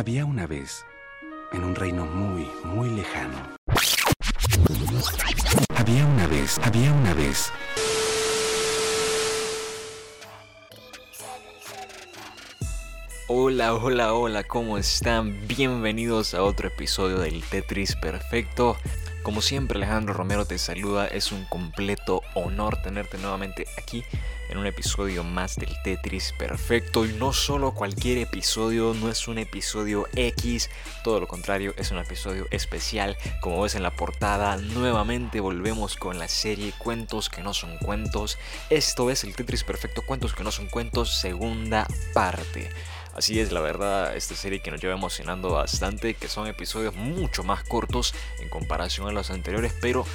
Había una vez, en un reino muy, muy lejano. Había una vez, había una vez. Hola, hola, hola, ¿cómo están? Bienvenidos a otro episodio del Tetris Perfecto. Como siempre, Alejandro Romero te saluda. Es un completo honor tenerte nuevamente aquí en un episodio más del Tetris Perfecto. Y no solo cualquier episodio, no es un episodio X, todo lo contrario, es un episodio especial. Como ves en la portada, nuevamente volvemos con la serie Cuentos que no son cuentos. Esto es el Tetris Perfecto, Cuentos que no son cuentos, segunda parte. Así es, la verdad, esta serie que nos lleva emocionando bastante, que son episodios mucho más cortos en comparación a los anteriores, pero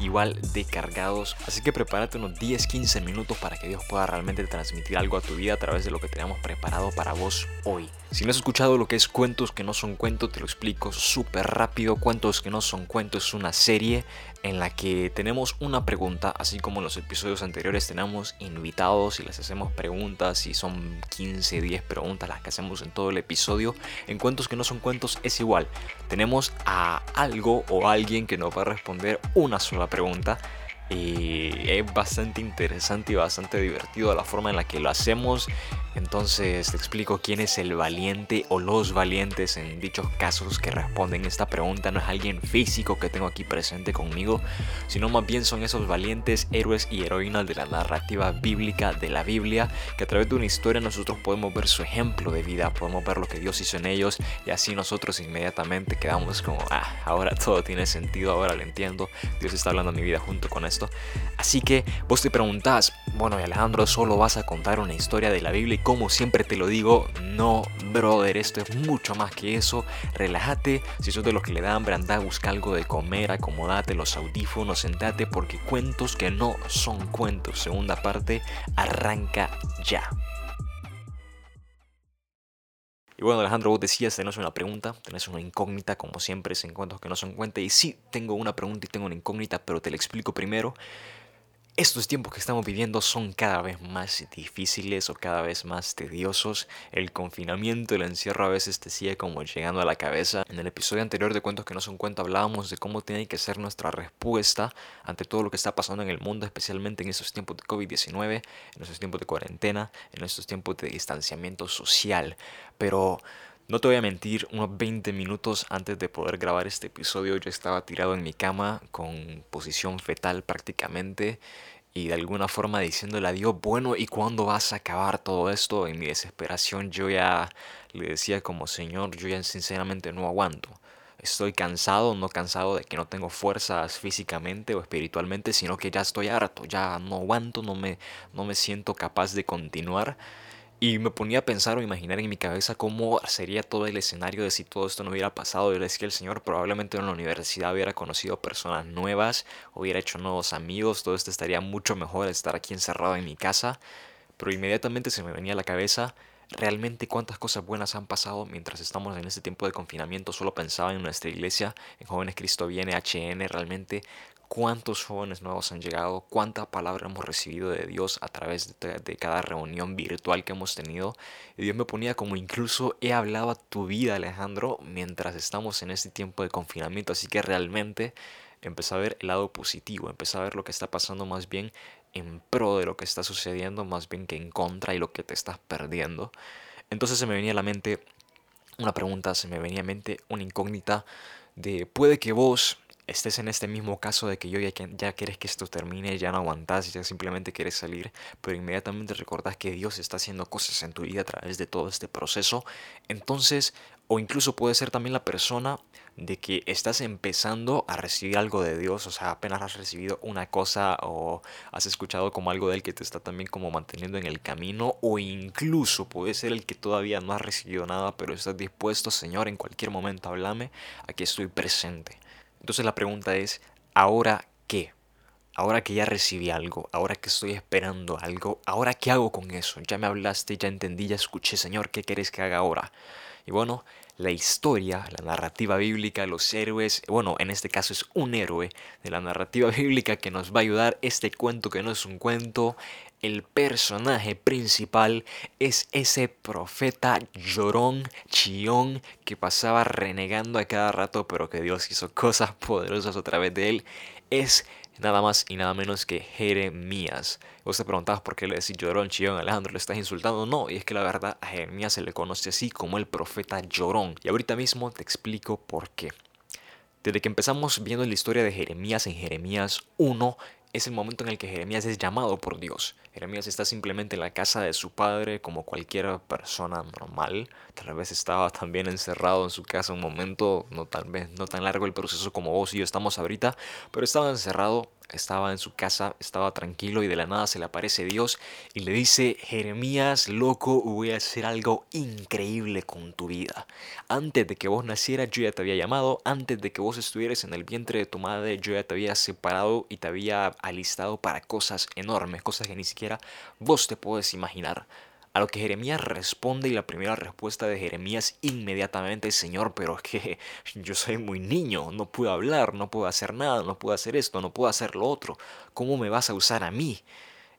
igual de cargados. Así que prepárate unos 10-15 minutos para que Dios pueda realmente transmitir algo a tu vida a través de lo que tenemos preparado para vos hoy. Si no has escuchado lo que es cuentos que no son cuentos, te lo explico súper rápido. Cuentos que no son cuentos es una serie en la que tenemos una pregunta, así como en los episodios anteriores tenemos invitados y les hacemos preguntas y son 15, 10 preguntas las que hacemos en todo el episodio. En cuentos que no son cuentos es igual. Tenemos a algo o alguien que nos va a responder una sola pregunta y es bastante interesante y bastante divertido la forma en la que lo hacemos. Entonces te explico quién es el valiente o los valientes en dichos casos que responden esta pregunta. No es alguien físico que tengo aquí presente conmigo, sino más bien son esos valientes héroes y heroínas de la narrativa bíblica de la Biblia, que a través de una historia nosotros podemos ver su ejemplo de vida, podemos ver lo que Dios hizo en ellos y así nosotros inmediatamente quedamos como, ah, ahora todo tiene sentido, ahora lo entiendo, Dios está hablando a mi vida junto con esto. Así que vos te preguntás, bueno, Alejandro, solo vas a contar una historia de la Biblia y como siempre te lo digo, no, brother, esto es mucho más que eso. Relájate, si sos de los que le da hambre, anda, busca algo de comer, acomodate los audífonos, sentate, porque cuentos que no son cuentos. Segunda parte, arranca ya. Y bueno, Alejandro, vos decías, tenés una pregunta, tenés una incógnita, como siempre, en cuentos que no son cuentos. Y sí, tengo una pregunta y tengo una incógnita, pero te la explico primero. Estos tiempos que estamos viviendo son cada vez más difíciles o cada vez más tediosos. El confinamiento, el encierro a veces te sigue como llegando a la cabeza. En el episodio anterior de Cuentos que no son cuentos hablábamos de cómo tiene que ser nuestra respuesta ante todo lo que está pasando en el mundo, especialmente en estos tiempos de COVID-19, en estos tiempos de cuarentena, en estos tiempos de distanciamiento social. Pero no te voy a mentir, unos 20 minutos antes de poder grabar este episodio yo estaba tirado en mi cama con posición fetal prácticamente y de alguna forma diciéndole a Dios, bueno, ¿y cuándo vas a acabar todo esto? En mi desesperación yo ya le decía como Señor, yo ya sinceramente no aguanto. Estoy cansado, no cansado de que no tengo fuerzas físicamente o espiritualmente, sino que ya estoy harto, ya no aguanto, no me, no me siento capaz de continuar. Y me ponía a pensar o imaginar en mi cabeza cómo sería todo el escenario de si todo esto no hubiera pasado. Le decía que el Señor probablemente en la universidad hubiera conocido personas nuevas, hubiera hecho nuevos amigos, todo esto estaría mucho mejor estar aquí encerrado en mi casa. Pero inmediatamente se me venía a la cabeza realmente cuántas cosas buenas han pasado mientras estamos en este tiempo de confinamiento. Solo pensaba en nuestra iglesia, en Jóvenes Cristo Viene, HN, realmente cuántos jóvenes nuevos han llegado, cuánta palabra hemos recibido de Dios a través de, cada reunión virtual que hemos tenido. Y Dios me ponía como incluso he hablado tu vida, Alejandro, mientras estamos en este tiempo de confinamiento. Así que realmente empecé a ver el lado positivo, empecé a ver lo que está pasando más bien en pro de lo que está sucediendo, más bien que en contra y lo que te estás perdiendo. Entonces se me venía a la mente una pregunta, se me venía a la mente una incógnita de puede que vos estés en este mismo caso de que yo ya, ya quieres que esto termine, ya no aguantas, ya simplemente quieres salir, pero inmediatamente recordás que Dios está haciendo cosas en tu vida a través de todo este proceso, entonces, o incluso puede ser también la persona de que estás empezando a recibir algo de Dios, o sea, apenas has recibido una cosa o has escuchado como algo de Él que te está también como manteniendo en el camino, o incluso puede ser el que todavía no has recibido nada, pero estás dispuesto, Señor, en cualquier momento háblame, aquí estoy presente. Entonces la pregunta es, ¿ahora qué? Ahora que ya recibí algo, ahora que estoy esperando algo, ¿ahora qué hago con eso? Ya me hablaste, ya entendí, ya escuché, Señor, ¿qué quieres que haga ahora? Y bueno, la historia, la narrativa bíblica, los héroes, bueno, en este caso es un héroe de la narrativa bíblica que nos va a ayudar este cuento que no es un cuento, el personaje principal es ese profeta llorón, chillón, que pasaba renegando a cada rato, pero que Dios hizo cosas poderosas a través de él. Es nada más y nada menos que Jeremías. Vos te preguntabas por qué le decís llorón, chillón, Alejandro, le estás insultando. No, y es que la verdad a Jeremías se le conoce así como el profeta llorón. Y ahorita mismo te explico por qué. Desde que empezamos viendo la historia de Jeremías en Jeremías 1, es el momento en el que Jeremías es llamado por Dios. Jeremías está simplemente en la casa de su padre como cualquier persona normal. Tal vez estaba también encerrado en su casa un momento, no tal vez no tan largo el proceso como vos y yo estamos ahorita, pero estaba encerrado estaba en su casa, estaba tranquilo y de la nada se le aparece Dios y le dice, Jeremías, loco, voy a hacer algo increíble con tu vida. Antes de que vos nacieras yo ya te había llamado, antes de que vos estuvieras en el vientre de tu madre yo ya te había separado y te había alistado para cosas enormes, cosas que ni siquiera vos te puedes imaginar. A lo que Jeremías responde y la primera respuesta de Jeremías inmediatamente es, Señor, pero es que yo soy muy niño, no puedo hablar, no puedo hacer nada, no puedo hacer esto, no puedo hacer lo otro. ¿Cómo me vas a usar a mí?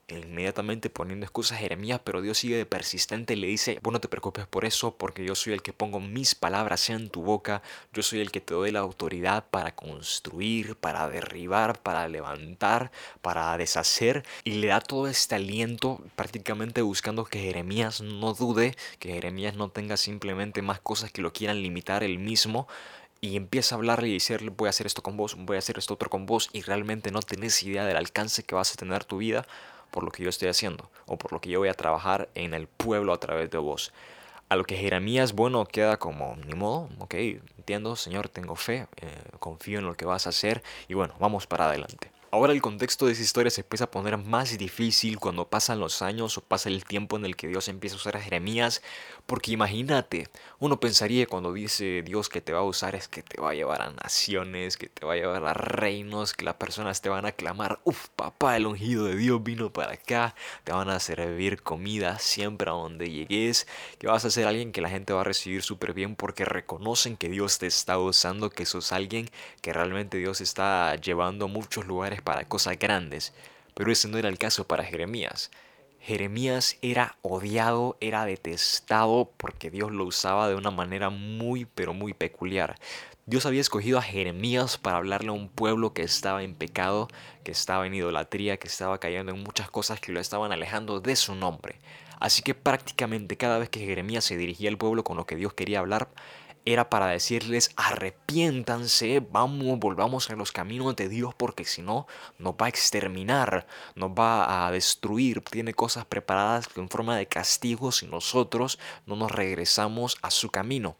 Inmediatamente poniendo excusas a Jeremías, pero Dios sigue de persistente y le dice, vos no te preocupes por eso, porque yo soy el que pongo mis palabras en tu boca, yo soy el que te doy la autoridad para construir, para derribar, para levantar, para deshacer, y le da todo este aliento prácticamente buscando que Jeremías no dude, que Jeremías no tenga simplemente más cosas que lo quieran limitar él mismo, y empieza a hablarle y decirle voy a hacer esto con vos, voy a hacer esto otro con vos y realmente no tenés idea del alcance que vas a tener tu vida por lo que yo estoy haciendo o por lo que yo voy a trabajar en el pueblo a través de vos. A lo que Jeremías, bueno, queda como, ni modo, ok, entiendo, Señor, tengo fe, eh, confío en lo que vas a hacer y bueno, vamos para adelante. Ahora el contexto de esa historia se empieza a poner más difícil cuando pasan los años o pasa el tiempo en el que Dios empieza a usar a Jeremías, porque imagínate, uno pensaría cuando dice Dios que te va a usar es que te va a llevar a naciones, que te va a llevar a reinos, que las personas te van a clamar, uff, papá, el ungido de Dios vino para acá, te van a servir comida siempre a donde llegues, que vas a ser alguien que la gente va a recibir súper bien porque reconocen que Dios te está usando, que sos alguien que realmente Dios está llevando a muchos lugares para cosas grandes, pero ese no era el caso para Jeremías. Jeremías era odiado, era detestado porque Dios lo usaba de una manera muy pero muy peculiar. Dios había escogido a Jeremías para hablarle a un pueblo que estaba en pecado, que estaba en idolatría, que estaba cayendo en muchas cosas que lo estaban alejando de su nombre. Así que prácticamente cada vez que Jeremías se dirigía al pueblo con lo que Dios quería hablar, era para decirles arrepiéntanse, vamos, volvamos a los caminos de Dios porque si no nos va a exterminar, nos va a destruir, tiene cosas preparadas en forma de castigo si nosotros no nos regresamos a su camino.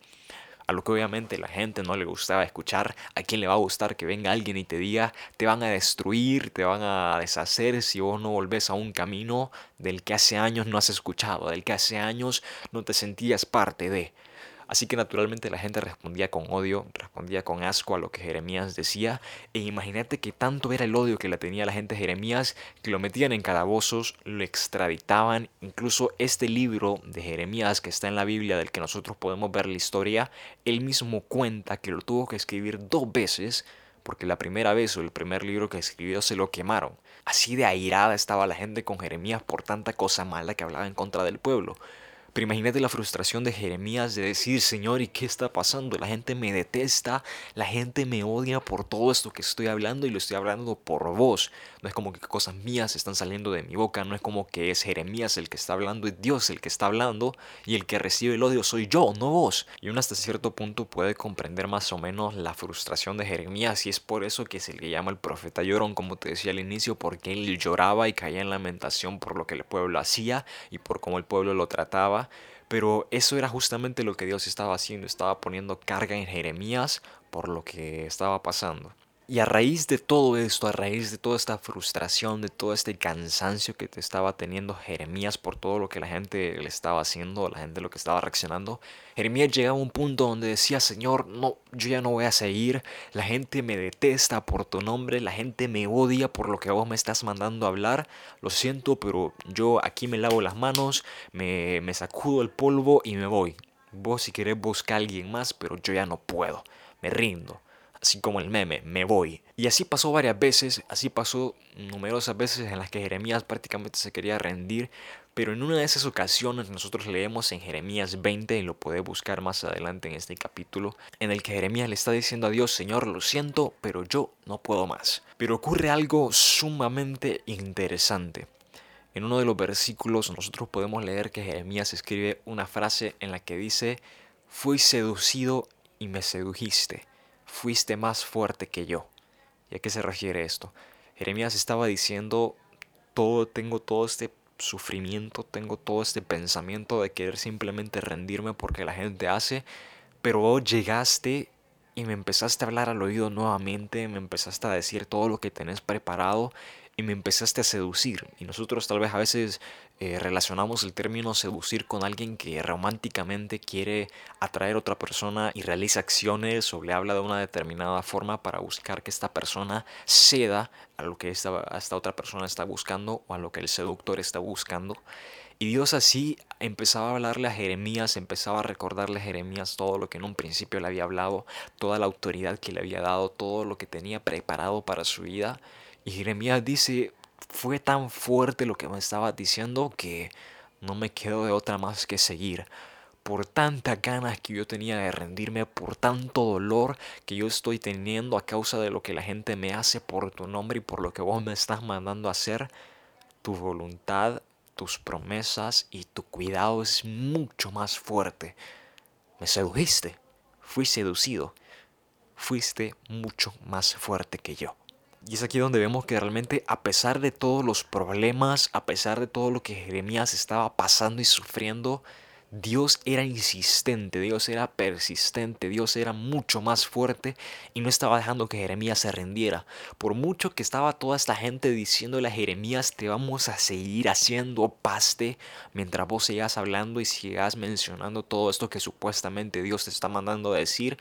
A lo que obviamente la gente no le gustaba escuchar, a quién le va a gustar que venga alguien y te diga, te van a destruir, te van a deshacer si vos no volvés a un camino del que hace años no has escuchado, del que hace años no te sentías parte de. Así que naturalmente la gente respondía con odio, respondía con asco a lo que Jeremías decía, e imagínate que tanto era el odio que le tenía la gente a Jeremías que lo metían en calabozos, lo extraditaban, incluso este libro de Jeremías que está en la Biblia del que nosotros podemos ver la historia, él mismo cuenta que lo tuvo que escribir dos veces porque la primera vez o el primer libro que escribió se lo quemaron. Así de airada estaba la gente con Jeremías por tanta cosa mala que hablaba en contra del pueblo. Pero imagínate la frustración de Jeremías de decir, Señor, ¿y qué está pasando? La gente me detesta, la gente me odia por todo esto que estoy hablando y lo estoy hablando por vos. No es como que cosas mías están saliendo de mi boca, no es como que es Jeremías el que está hablando, es Dios el que está hablando y el que recibe el odio soy yo, no vos. Y uno hasta cierto punto puede comprender más o menos la frustración de Jeremías y es por eso que se le llama el profeta llorón, como te decía al inicio, porque él lloraba y caía en lamentación por lo que el pueblo hacía y por cómo el pueblo lo trataba pero eso era justamente lo que Dios estaba haciendo, estaba poniendo carga en Jeremías por lo que estaba pasando. Y a raíz de todo esto, a raíz de toda esta frustración, de todo este cansancio que te estaba teniendo Jeremías por todo lo que la gente le estaba haciendo, la gente lo que estaba reaccionando, Jeremías llegaba a un punto donde decía, Señor, no, yo ya no voy a seguir, la gente me detesta por tu nombre, la gente me odia por lo que vos me estás mandando a hablar, lo siento, pero yo aquí me lavo las manos, me, me sacudo el polvo y me voy. Vos si querés buscar a alguien más, pero yo ya no puedo, me rindo. Así como el meme, me voy. Y así pasó varias veces, así pasó numerosas veces en las que Jeremías prácticamente se quería rendir, pero en una de esas ocasiones nosotros leemos en Jeremías 20, y lo puede buscar más adelante en este capítulo, en el que Jeremías le está diciendo a Dios, Señor, lo siento, pero yo no puedo más. Pero ocurre algo sumamente interesante. En uno de los versículos nosotros podemos leer que Jeremías escribe una frase en la que dice, fui seducido y me sedujiste, fuiste más fuerte que yo. ¿Y a qué se refiere esto? Jeremías estaba diciendo, todo, tengo todo este sufrimiento, tengo todo este pensamiento de querer simplemente rendirme porque la gente hace, pero vos llegaste y me empezaste a hablar al oído nuevamente, me empezaste a decir todo lo que tenés preparado y me empezaste a seducir. Y nosotros tal vez a veces eh, relacionamos el término seducir con alguien que románticamente quiere atraer a otra persona y realiza acciones o le habla de una determinada forma para buscar que esta persona ceda a lo que esta, esta otra persona está buscando o a lo que el seductor está buscando. Y Dios así empezaba a hablarle a Jeremías, empezaba a recordarle a Jeremías todo lo que en un principio le había hablado, toda la autoridad que le había dado, todo lo que tenía preparado para su vida. Y Jeremías dice, fue tan fuerte lo que me estaba diciendo que no me quedó de otra más que seguir. Por tantas ganas que yo tenía de rendirme, por tanto dolor que yo estoy teniendo a causa de lo que la gente me hace por tu nombre y por lo que vos me estás mandando a hacer, tu voluntad, tus promesas y tu cuidado es mucho más fuerte. Me sedujiste, fui seducido, fuiste mucho más fuerte que yo. Y es aquí donde vemos que realmente a pesar de todos los problemas, a pesar de todo lo que Jeremías estaba pasando y sufriendo, Dios era insistente, Dios era persistente, Dios era mucho más fuerte y no estaba dejando que Jeremías se rindiera. Por mucho que estaba toda esta gente diciéndole a Jeremías, te vamos a seguir haciendo paste mientras vos sigas hablando y sigas mencionando todo esto que supuestamente Dios te está mandando a decir,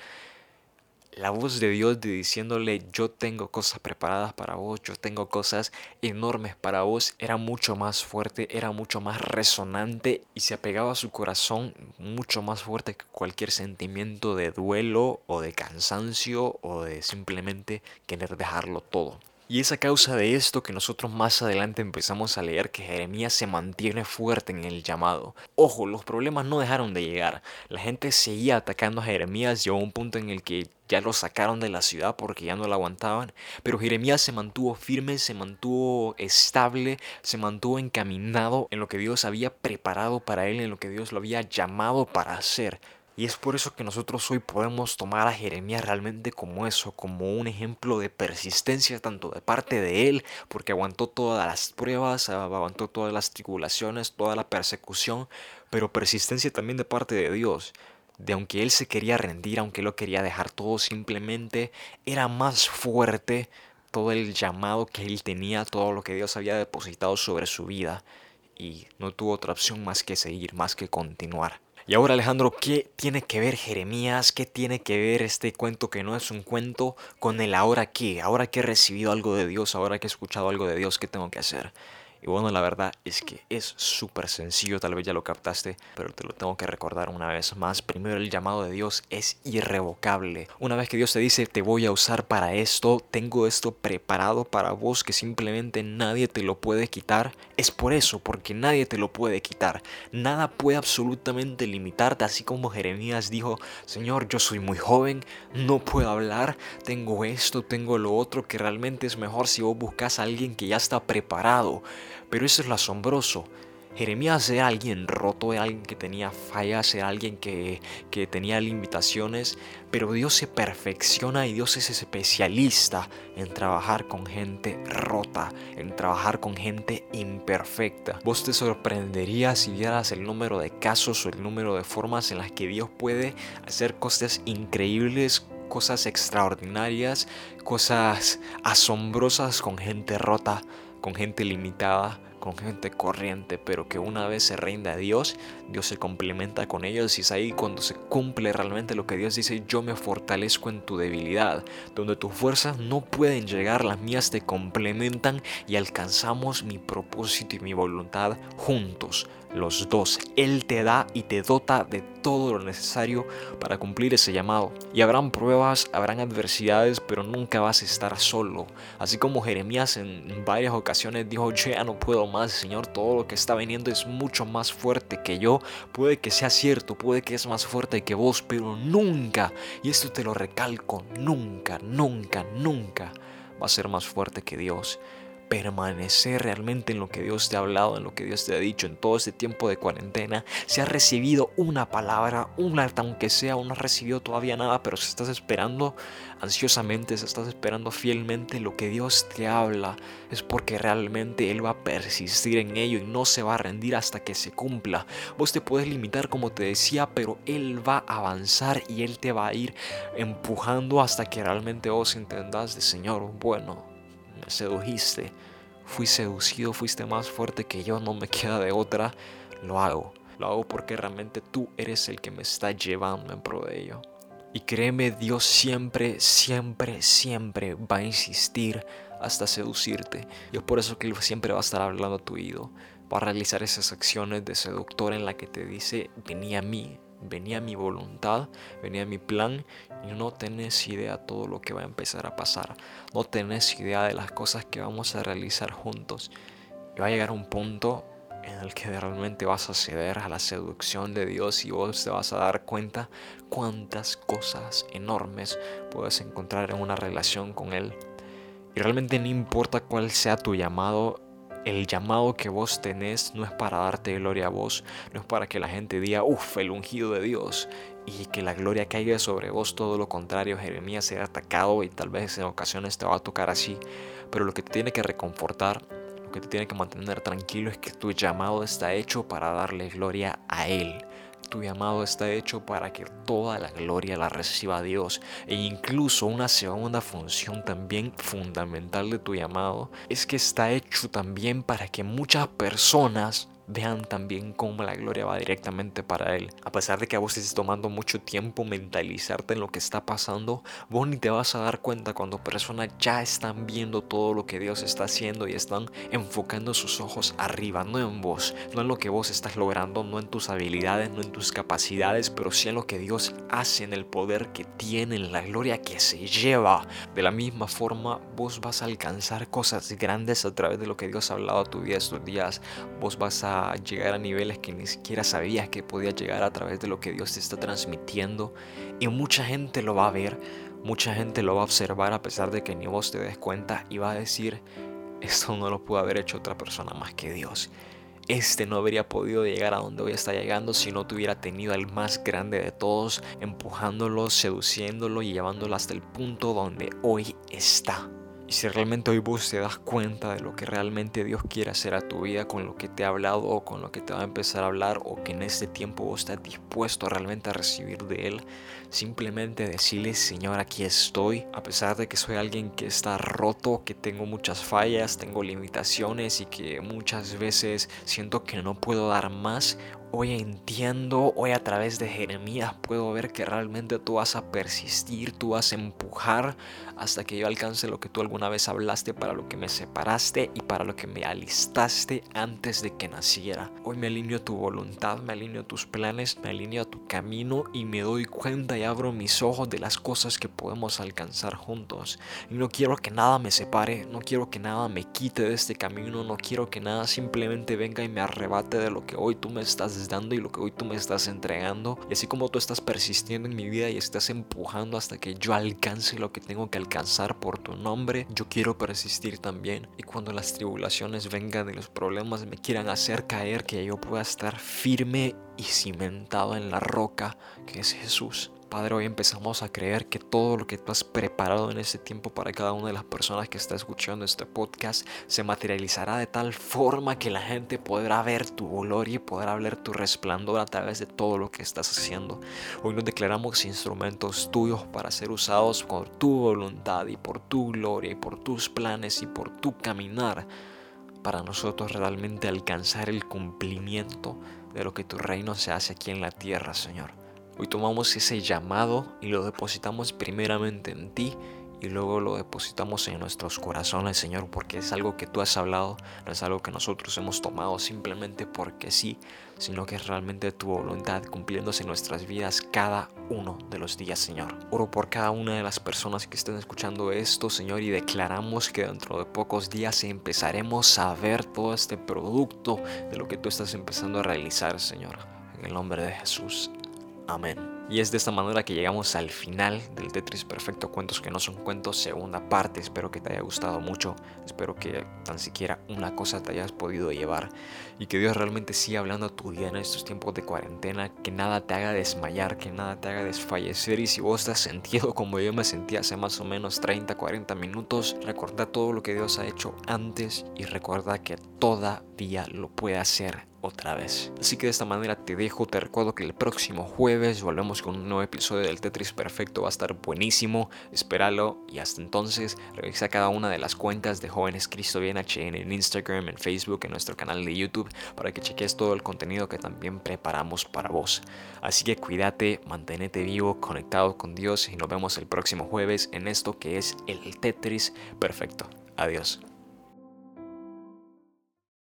la voz de Dios diciéndole yo tengo cosas preparadas para vos, yo tengo cosas enormes para vos, era mucho más fuerte, era mucho más resonante y se apegaba a su corazón mucho más fuerte que cualquier sentimiento de duelo o de cansancio o de simplemente querer dejarlo todo. Y es a causa de esto que nosotros más adelante empezamos a leer que Jeremías se mantiene fuerte en el llamado. Ojo, los problemas no dejaron de llegar. La gente seguía atacando a Jeremías. Llegó un punto en el que ya lo sacaron de la ciudad porque ya no lo aguantaban. Pero Jeremías se mantuvo firme, se mantuvo estable, se mantuvo encaminado en lo que Dios había preparado para él, en lo que Dios lo había llamado para hacer. Y es por eso que nosotros hoy podemos tomar a Jeremías realmente como eso, como un ejemplo de persistencia tanto de parte de él, porque aguantó todas las pruebas, aguantó todas las tribulaciones, toda la persecución, pero persistencia también de parte de Dios. De aunque él se quería rendir, aunque lo quería dejar todo, simplemente era más fuerte todo el llamado que él tenía, todo lo que Dios había depositado sobre su vida, y no tuvo otra opción más que seguir, más que continuar. Y ahora Alejandro, ¿qué tiene que ver Jeremías? ¿Qué tiene que ver este cuento que no es un cuento con el ahora qué? Ahora que he recibido algo de Dios, ahora que he escuchado algo de Dios, ¿qué tengo que hacer? Y bueno, la verdad es que es súper sencillo, tal vez ya lo captaste, pero te lo tengo que recordar una vez más. Primero, el llamado de Dios es irrevocable. Una vez que Dios te dice, te voy a usar para esto, tengo esto preparado para vos, que simplemente nadie te lo puede quitar, es por eso, porque nadie te lo puede quitar. Nada puede absolutamente limitarte, así como Jeremías dijo, Señor, yo soy muy joven, no puedo hablar, tengo esto, tengo lo otro, que realmente es mejor si vos buscas a alguien que ya está preparado. Pero eso es lo asombroso. Jeremías era alguien roto, era alguien que tenía fallas, era alguien que, que, tenía limitaciones, pero Dios se perfecciona y Dios es especialista en trabajar con gente rota, en trabajar con gente imperfecta. Vos te sorprenderías si vieras el número de casos o el número de formas en las que Dios puede hacer cosas increíbles cosas extraordinarias, cosas asombrosas con gente rota, con gente limitada, con gente corriente, pero que una vez se rinde a Dios, Dios se complementa con ellos y es ahí cuando se cumple realmente lo que Dios dice, yo me fortalezco en tu debilidad, donde tus fuerzas no pueden llegar, las mías te complementan y alcanzamos mi propósito y mi voluntad juntos los dos. Él te da y te dota de todo lo necesario para cumplir ese llamado. Y habrán pruebas, habrán adversidades, pero nunca vas a estar solo. Así como Jeremías en varias ocasiones dijo, yo ya no puedo más, Señor, todo lo que está viniendo es mucho más fuerte que yo. Puede que sea cierto, puede que es más fuerte que vos, pero nunca, y esto te lo recalco, nunca, nunca, nunca va a ser más fuerte que Dios permanecer realmente en lo que Dios te ha hablado, en lo que Dios te ha dicho en todo este tiempo de cuarentena, si has recibido una palabra, una aunque sea, o no has recibido todavía nada, pero si estás esperando ansiosamente, si estás esperando fielmente lo que Dios te habla, es porque realmente Él va a persistir en ello y no se va a rendir hasta que se cumpla. Vos te puedes limitar como te decía, pero Él va a avanzar y Él te va a ir empujando hasta que realmente vos entendas de Señor, bueno, me sedujiste, fui seducido, fuiste más fuerte que yo, no me queda de otra, lo hago. Lo hago porque realmente tú eres el que me está llevando en pro de ello. Y créeme, Dios siempre, siempre, siempre va a insistir hasta seducirte. Y es por eso que siempre va a estar hablando a tu oído. Va a realizar esas acciones de seductor en la que te dice, vení a mí, venía mi voluntad, venía mi plan y no tenés idea de todo lo que va a empezar a pasar. No tenés idea de las cosas que vamos a realizar juntos. Y va a llegar un punto en el que realmente vas a ceder a la seducción de Dios y vos te vas a dar cuenta cuántas cosas enormes puedes encontrar en una relación con Él. Y realmente no importa cuál sea tu llamado, el llamado que vos tenés no es para darte gloria a vos, no es para que la gente diga, uff, el ungido de Dios, y que la gloria caiga sobre vos, todo lo contrario, Jeremías será atacado y tal vez en ocasiones te va a tocar así, pero lo que te tiene que reconfortar, lo que te tiene que mantener tranquilo es que tu llamado está hecho para darle gloria a Él tu llamado está hecho para que toda la gloria la reciba Dios. E incluso una segunda función también fundamental de tu llamado es que está hecho también para que muchas personas vean también cómo la gloria va directamente para Él. A pesar de que a vos estés tomando mucho tiempo mentalizarte en lo que está pasando, vos ni te vas a dar cuenta cuando personas ya están viendo todo lo que Dios está haciendo y están enfocando sus ojos arriba, no en vos, no en lo que vos estás logrando, no en tus habilidades, no en tus capacidades, pero sí en lo que Dios hace, en el poder que tiene, en la gloria que se lleva. De la misma forma, vos vas a alcanzar cosas grandes a través de lo que Dios ha hablado a tu vida estos días. Vos vas a llegar a niveles que ni siquiera sabías que podías llegar a través de lo que Dios te está transmitiendo. Y mucha gente lo va a ver, mucha gente lo va a observar a pesar de que ni vos te des cuenta y va a decir, esto no lo pudo haber hecho otra persona más que Dios. Este no habría podido llegar a donde hoy está llegando si no tuviera tenido al más grande de todos, empujándolo, seduciéndolo y llevándolo hasta el punto donde hoy está. Y si realmente hoy vos te das cuenta de lo que realmente Dios quiere hacer a tu vida con lo que te ha hablado o con lo que te va a empezar a hablar o que en este tiempo vos estás dispuesto realmente a recibir de Él, simplemente decirle, Señor, aquí estoy, a pesar de que soy alguien que está roto, que tengo muchas fallas, tengo limitaciones y que muchas veces siento que no puedo dar más Hoy entiendo, hoy a través de Jeremías puedo ver que realmente tú vas a persistir, tú vas a empujar hasta que yo alcance lo que tú alguna vez hablaste, para lo que me separaste y para lo que me alistaste antes de que naciera. Hoy me alineo a tu voluntad, me alineo a tus planes, me alineo a tu camino y me doy cuenta y abro mis ojos de las cosas que podemos alcanzar juntos. Y no quiero que nada me separe, no quiero que nada me quite de este camino, no quiero que nada simplemente venga y me arrebate de lo que hoy tú me estás dando y lo que hoy tú me estás entregando. Y así como tú estás persistiendo en mi vida y estás empujando hasta que yo alcance lo que tengo que alcanzar por tu nombre, yo quiero persistir también. Y cuando las tribulaciones vengan y los problemas me quieran hacer caer, que yo pueda estar firme y cimentado en la roca que es Jesús. Padre, hoy empezamos a creer que todo lo que tú has preparado en este tiempo para cada una de las personas que está escuchando este podcast se materializará de tal forma que la gente podrá ver tu gloria y podrá ver tu resplandor a través de todo lo que estás haciendo. Hoy nos declaramos instrumentos tuyos para ser usados por tu voluntad y por tu gloria y por tus planes y por tu caminar para nosotros realmente alcanzar el cumplimiento de lo que tu reino se hace aquí en la tierra, Señor. Hoy tomamos ese llamado y lo depositamos primeramente en ti y luego lo depositamos en nuestros corazones, Señor, porque es algo que tú has hablado, no es algo que nosotros hemos tomado simplemente porque sí, sino que es realmente tu voluntad cumpliéndose en nuestras vidas cada uno de los días, Señor. Oro por cada una de las personas que estén escuchando esto, Señor, y declaramos que dentro de pocos días empezaremos a ver todo este producto de lo que tú estás empezando a realizar, Señor. En el nombre de Jesús. Y es de esta manera que llegamos al final del Tetris Perfecto Cuentos que no son cuentos, segunda parte. Espero que te haya gustado mucho. Espero que tan siquiera una cosa te hayas podido llevar. Y que Dios realmente siga hablando a tu vida en estos tiempos de cuarentena. Que nada te haga desmayar, que nada te haga desfallecer. Y si vos te has sentido como yo me sentí hace más o menos 30, 40 minutos, recuerda todo lo que Dios ha hecho antes y recuerda que todavía lo puede hacer otra vez. Así que de esta manera te dejo, te recuerdo que el próximo jueves volvemos con un nuevo episodio del Tetris Perfecto, va a estar buenísimo, espéralo y hasta entonces revisa cada una de las cuentas de Jóvenes Cristo Bien en Instagram, en Facebook, en nuestro canal de YouTube para que cheques todo el contenido que también preparamos para vos. Así que cuídate, manténete vivo, conectado con Dios y nos vemos el próximo jueves en esto que es el Tetris Perfecto. Adiós.